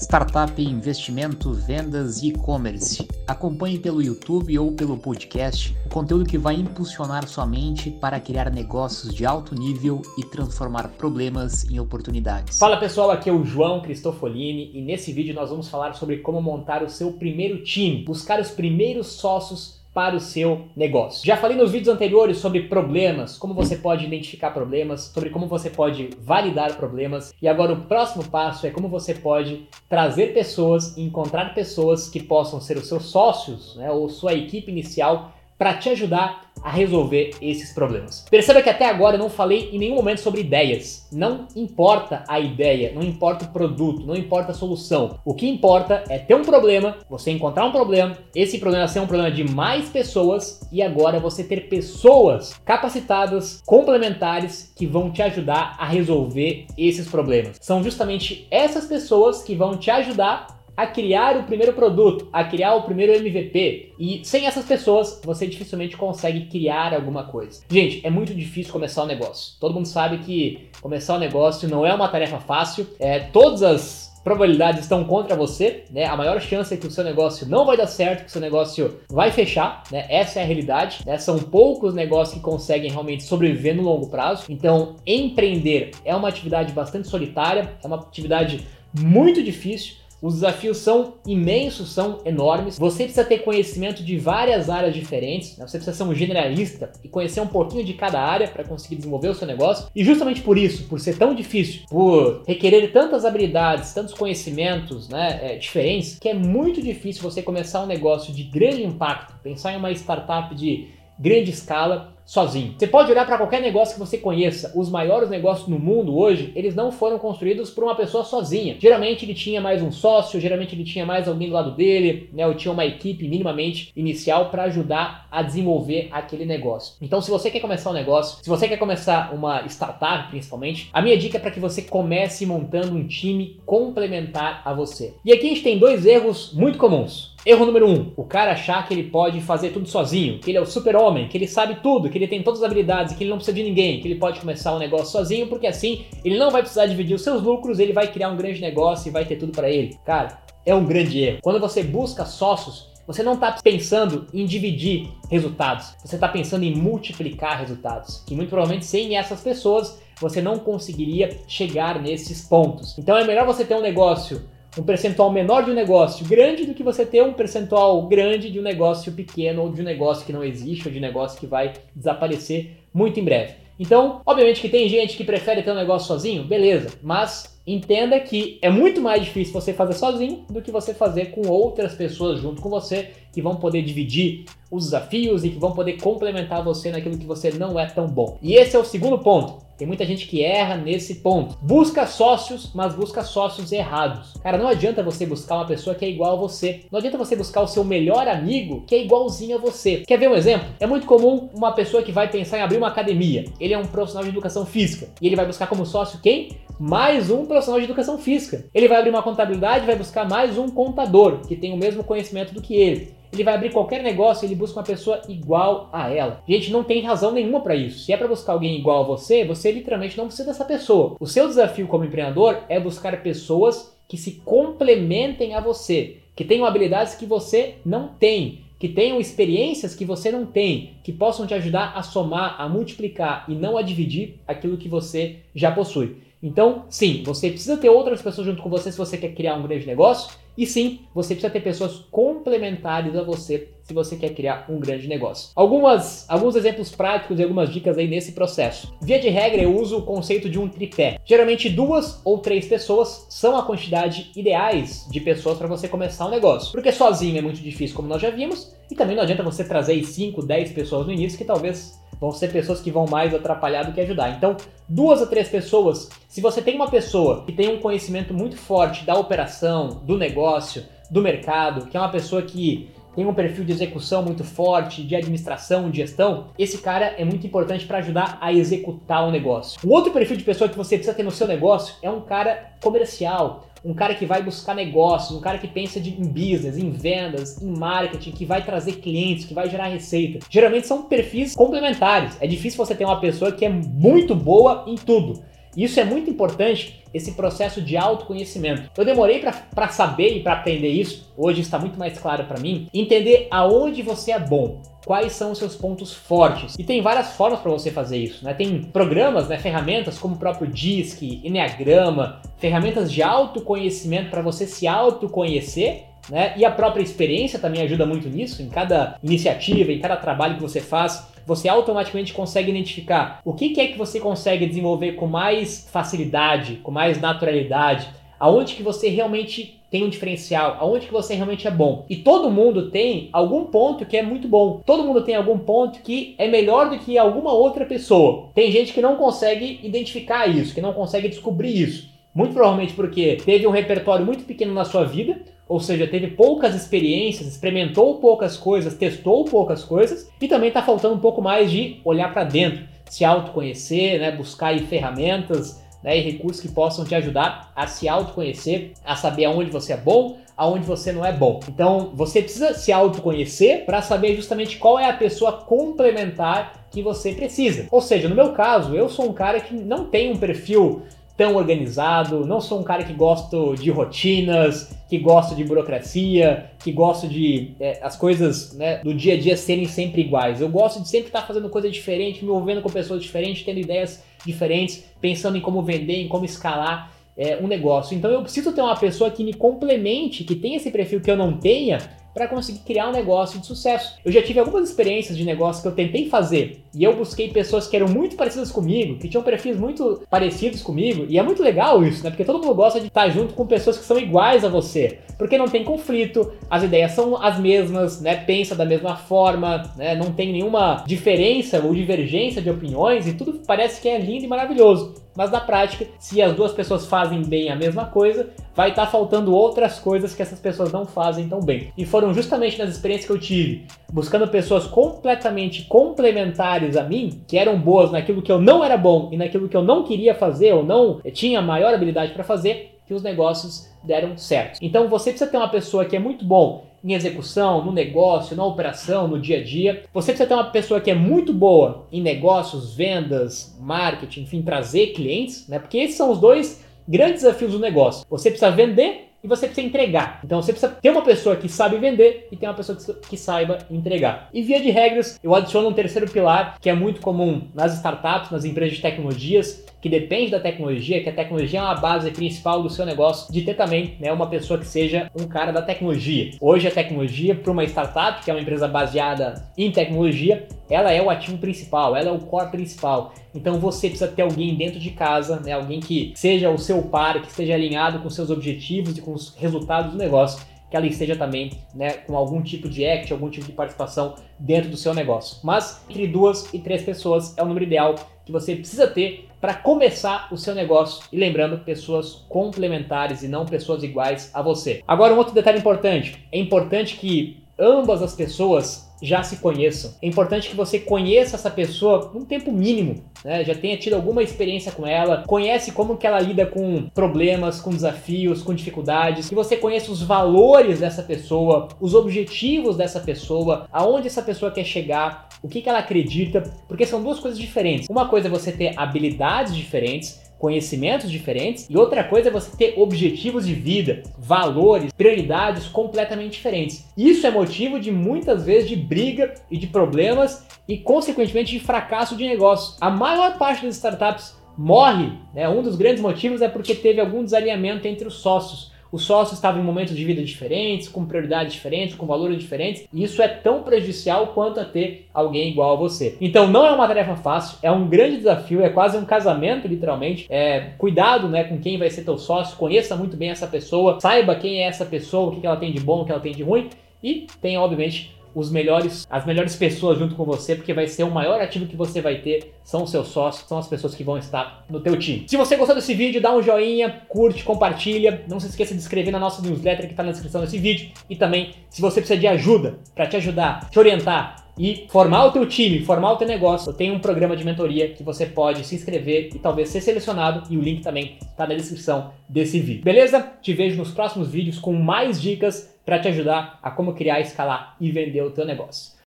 startup, investimento, vendas e e-commerce. Acompanhe pelo YouTube ou pelo podcast o conteúdo que vai impulsionar sua mente para criar negócios de alto nível e transformar problemas em oportunidades. Fala pessoal, aqui é o João Cristofolini e nesse vídeo nós vamos falar sobre como montar o seu primeiro time, buscar os primeiros sócios para o seu negócio. Já falei nos vídeos anteriores sobre problemas, como você pode identificar problemas, sobre como você pode validar problemas, e agora o próximo passo é como você pode trazer pessoas e encontrar pessoas que possam ser os seus sócios, né, ou sua equipe inicial para te ajudar a resolver esses problemas. Perceba que até agora eu não falei em nenhum momento sobre ideias. Não importa a ideia, não importa o produto, não importa a solução. O que importa é ter um problema, você encontrar um problema, esse problema ser um problema de mais pessoas e agora você ter pessoas capacitadas, complementares que vão te ajudar a resolver esses problemas. São justamente essas pessoas que vão te ajudar a criar o primeiro produto, a criar o primeiro MVP. E sem essas pessoas, você dificilmente consegue criar alguma coisa. Gente, é muito difícil começar um negócio. Todo mundo sabe que começar um negócio não é uma tarefa fácil. É, todas as probabilidades estão contra você, né? A maior chance é que o seu negócio não vai dar certo, que o seu negócio vai fechar, né? Essa é a realidade, né? São poucos negócios que conseguem realmente sobreviver no longo prazo. Então, empreender é uma atividade bastante solitária, é uma atividade muito difícil. Os desafios são imensos, são enormes. Você precisa ter conhecimento de várias áreas diferentes. Né? Você precisa ser um generalista e conhecer um pouquinho de cada área para conseguir desenvolver o seu negócio. E justamente por isso, por ser tão difícil, por requerer tantas habilidades, tantos conhecimentos né, é, diferentes, que é muito difícil você começar um negócio de grande impacto, pensar em uma startup de grande escala sozinho. Você pode olhar para qualquer negócio que você conheça. Os maiores negócios no mundo hoje, eles não foram construídos por uma pessoa sozinha. Geralmente ele tinha mais um sócio, geralmente ele tinha mais alguém do lado dele, né? Ou tinha uma equipe minimamente inicial para ajudar a desenvolver aquele negócio. Então, se você quer começar um negócio, se você quer começar uma startup, principalmente, a minha dica é para que você comece montando um time complementar a você. E aqui a gente tem dois erros muito comuns. Erro número um, o cara achar que ele pode fazer tudo sozinho, que ele é o super-homem, que ele sabe tudo, que ele tem todas as habilidades, que ele não precisa de ninguém, que ele pode começar um negócio sozinho, porque assim ele não vai precisar dividir os seus lucros, ele vai criar um grande negócio e vai ter tudo para ele. Cara, é um grande erro. Quando você busca sócios, você não está pensando em dividir resultados, você está pensando em multiplicar resultados, que muito provavelmente sem essas pessoas você não conseguiria chegar nesses pontos. Então é melhor você ter um negócio um percentual menor de um negócio grande do que você ter um percentual grande de um negócio pequeno ou de um negócio que não existe ou de um negócio que vai desaparecer muito em breve. Então, obviamente que tem gente que prefere ter um negócio sozinho, beleza, mas entenda que é muito mais difícil você fazer sozinho do que você fazer com outras pessoas junto com você que vão poder dividir os desafios e que vão poder complementar você naquilo que você não é tão bom. E esse é o segundo ponto. Tem muita gente que erra nesse ponto. Busca sócios, mas busca sócios errados. Cara, não adianta você buscar uma pessoa que é igual a você. Não adianta você buscar o seu melhor amigo que é igualzinho a você. Quer ver um exemplo? É muito comum uma pessoa que vai pensar em abrir uma academia. Ele é um profissional de educação física e ele vai buscar como sócio quem? Mais um profissional de educação física. Ele vai abrir uma contabilidade, vai buscar mais um contador que tem o mesmo conhecimento do que ele ele vai abrir qualquer negócio, ele busca uma pessoa igual a ela. Gente, não tem razão nenhuma para isso. Se é para buscar alguém igual a você, você literalmente não precisa dessa pessoa. O seu desafio como empreendedor é buscar pessoas que se complementem a você, que tenham habilidades que você não tem, que tenham experiências que você não tem, que possam te ajudar a somar, a multiplicar e não a dividir aquilo que você já possui. Então, sim, você precisa ter outras pessoas junto com você se você quer criar um grande negócio. E sim, você precisa ter pessoas complementares a você se você quer criar um grande negócio. Algumas, alguns exemplos práticos e algumas dicas aí nesse processo. Via de regra, eu uso o conceito de um tripé. Geralmente, duas ou três pessoas são a quantidade ideais de pessoas para você começar um negócio. Porque sozinho é muito difícil, como nós já vimos, e também não adianta você trazer 5, 10 pessoas no início, que talvez vão ser pessoas que vão mais atrapalhar do que ajudar. Então, duas a três pessoas, se você tem uma pessoa que tem um conhecimento muito forte da operação, do negócio, do mercado, que é uma pessoa que tem um perfil de execução muito forte, de administração, de gestão, esse cara é muito importante para ajudar a executar o negócio. O outro perfil de pessoa que você precisa ter no seu negócio é um cara comercial, um cara que vai buscar negócios, um cara que pensa de, em business, em vendas, em marketing, que vai trazer clientes, que vai gerar receita. Geralmente são perfis complementares. É difícil você ter uma pessoa que é muito boa em tudo. Isso é muito importante, esse processo de autoconhecimento. Eu demorei para saber e para aprender isso, hoje está muito mais claro para mim, entender aonde você é bom, quais são os seus pontos fortes. E tem várias formas para você fazer isso, né? Tem programas, né, ferramentas como o próprio DISC, Enneagrama, ferramentas de autoconhecimento para você se autoconhecer né? E a própria experiência também ajuda muito nisso. Em cada iniciativa, em cada trabalho que você faz, você automaticamente consegue identificar o que, que é que você consegue desenvolver com mais facilidade, com mais naturalidade, aonde que você realmente tem um diferencial, aonde que você realmente é bom. E todo mundo tem algum ponto que é muito bom. Todo mundo tem algum ponto que é melhor do que alguma outra pessoa. Tem gente que não consegue identificar isso, que não consegue descobrir isso. Muito provavelmente porque teve um repertório muito pequeno na sua vida, ou seja, teve poucas experiências, experimentou poucas coisas, testou poucas coisas e também está faltando um pouco mais de olhar para dentro, se autoconhecer, né, buscar ferramentas né, e recursos que possam te ajudar a se autoconhecer, a saber aonde você é bom, aonde você não é bom. Então, você precisa se autoconhecer para saber justamente qual é a pessoa complementar que você precisa. Ou seja, no meu caso, eu sou um cara que não tem um perfil tão organizado, não sou um cara que gosto de rotinas, que gosto de burocracia, que gosto de é, as coisas né, do dia a dia serem sempre iguais. Eu gosto de sempre estar fazendo coisa diferente, me envolvendo com pessoas diferentes, tendo ideias diferentes, pensando em como vender, em como escalar é, um negócio. Então eu preciso ter uma pessoa que me complemente, que tenha esse perfil que eu não tenha, para conseguir criar um negócio de sucesso. Eu já tive algumas experiências de negócio que eu tentei fazer e eu busquei pessoas que eram muito parecidas comigo, que tinham perfis muito parecidos comigo, e é muito legal isso, né? Porque todo mundo gosta de estar junto com pessoas que são iguais a você, porque não tem conflito, as ideias são as mesmas, né? Pensa da mesma forma, né? Não tem nenhuma diferença ou divergência de opiniões e tudo parece que é lindo e maravilhoso. Mas na prática, se as duas pessoas fazem bem a mesma coisa, vai estar tá faltando outras coisas que essas pessoas não fazem tão bem. E foram justamente nas experiências que eu tive, buscando pessoas completamente complementares a mim, que eram boas naquilo que eu não era bom e naquilo que eu não queria fazer ou não tinha maior habilidade para fazer, que os negócios deram certo. Então você precisa ter uma pessoa que é muito bom em execução, no negócio, na operação, no dia a dia. Você precisa ter uma pessoa que é muito boa em negócios, vendas, marketing, enfim, trazer clientes, né? Porque esses são os dois grandes desafios do negócio. Você precisa vender e você precisa entregar. Então você precisa ter uma pessoa que sabe vender e ter uma pessoa que, saiba entregar. E via de regras, eu adiciono um terceiro pilar que é muito comum nas startups, nas empresas de tecnologias, que depende da tecnologia, que a tecnologia é uma base principal do seu negócio, de ter também né, uma pessoa que seja um cara da tecnologia. Hoje a tecnologia, para uma startup, que é uma empresa baseada em tecnologia, ela é o ativo principal, ela é o core principal. Então você precisa ter alguém dentro de casa, né, alguém que seja o seu par, que esteja alinhado com seus objetivos e com os resultados do negócio que ela esteja também né, com algum tipo de act, algum tipo de participação dentro do seu negócio. Mas entre duas e três pessoas é o número ideal que você precisa ter para começar o seu negócio. E lembrando, pessoas complementares e não pessoas iguais a você. Agora, um outro detalhe importante: é importante que ambas as pessoas já se conheçam. É importante que você conheça essa pessoa num tempo mínimo, né? Já tenha tido alguma experiência com ela, conhece como que ela lida com problemas, com desafios, com dificuldades, que você conheça os valores dessa pessoa, os objetivos dessa pessoa, aonde essa pessoa quer chegar, o que, que ela acredita, porque são duas coisas diferentes. Uma coisa é você ter habilidades diferentes, conhecimentos diferentes, e outra coisa é você ter objetivos de vida, valores, prioridades completamente diferentes. Isso é motivo de muitas vezes de briga e de problemas e, consequentemente, de fracasso de negócio. A maior parte das startups morre, né? Um dos grandes motivos é porque teve algum desalinhamento entre os sócios os sócios estavam em momentos de vida diferentes, com prioridades diferentes, com valores diferentes, e isso é tão prejudicial quanto a ter alguém igual a você. Então não é uma tarefa fácil, é um grande desafio, é quase um casamento, literalmente. É, cuidado né, com quem vai ser teu sócio, conheça muito bem essa pessoa, saiba quem é essa pessoa, o que ela tem de bom, o que ela tem de ruim, e tenha, obviamente, os melhores, as melhores pessoas junto com você, porque vai ser o maior ativo que você vai ter, são os seus sócios, são as pessoas que vão estar no teu time. Se você gostou desse vídeo, dá um joinha, curte, compartilha, não se esqueça de inscrever na nossa newsletter que está na descrição desse vídeo e também, se você precisa de ajuda para te ajudar, te orientar e formar o teu time, formar o teu negócio, eu tenho um programa de mentoria que você pode se inscrever e talvez ser selecionado e o link também está na descrição desse vídeo. Beleza? Te vejo nos próximos vídeos com mais dicas para te ajudar a como criar, escalar e vender o teu negócio.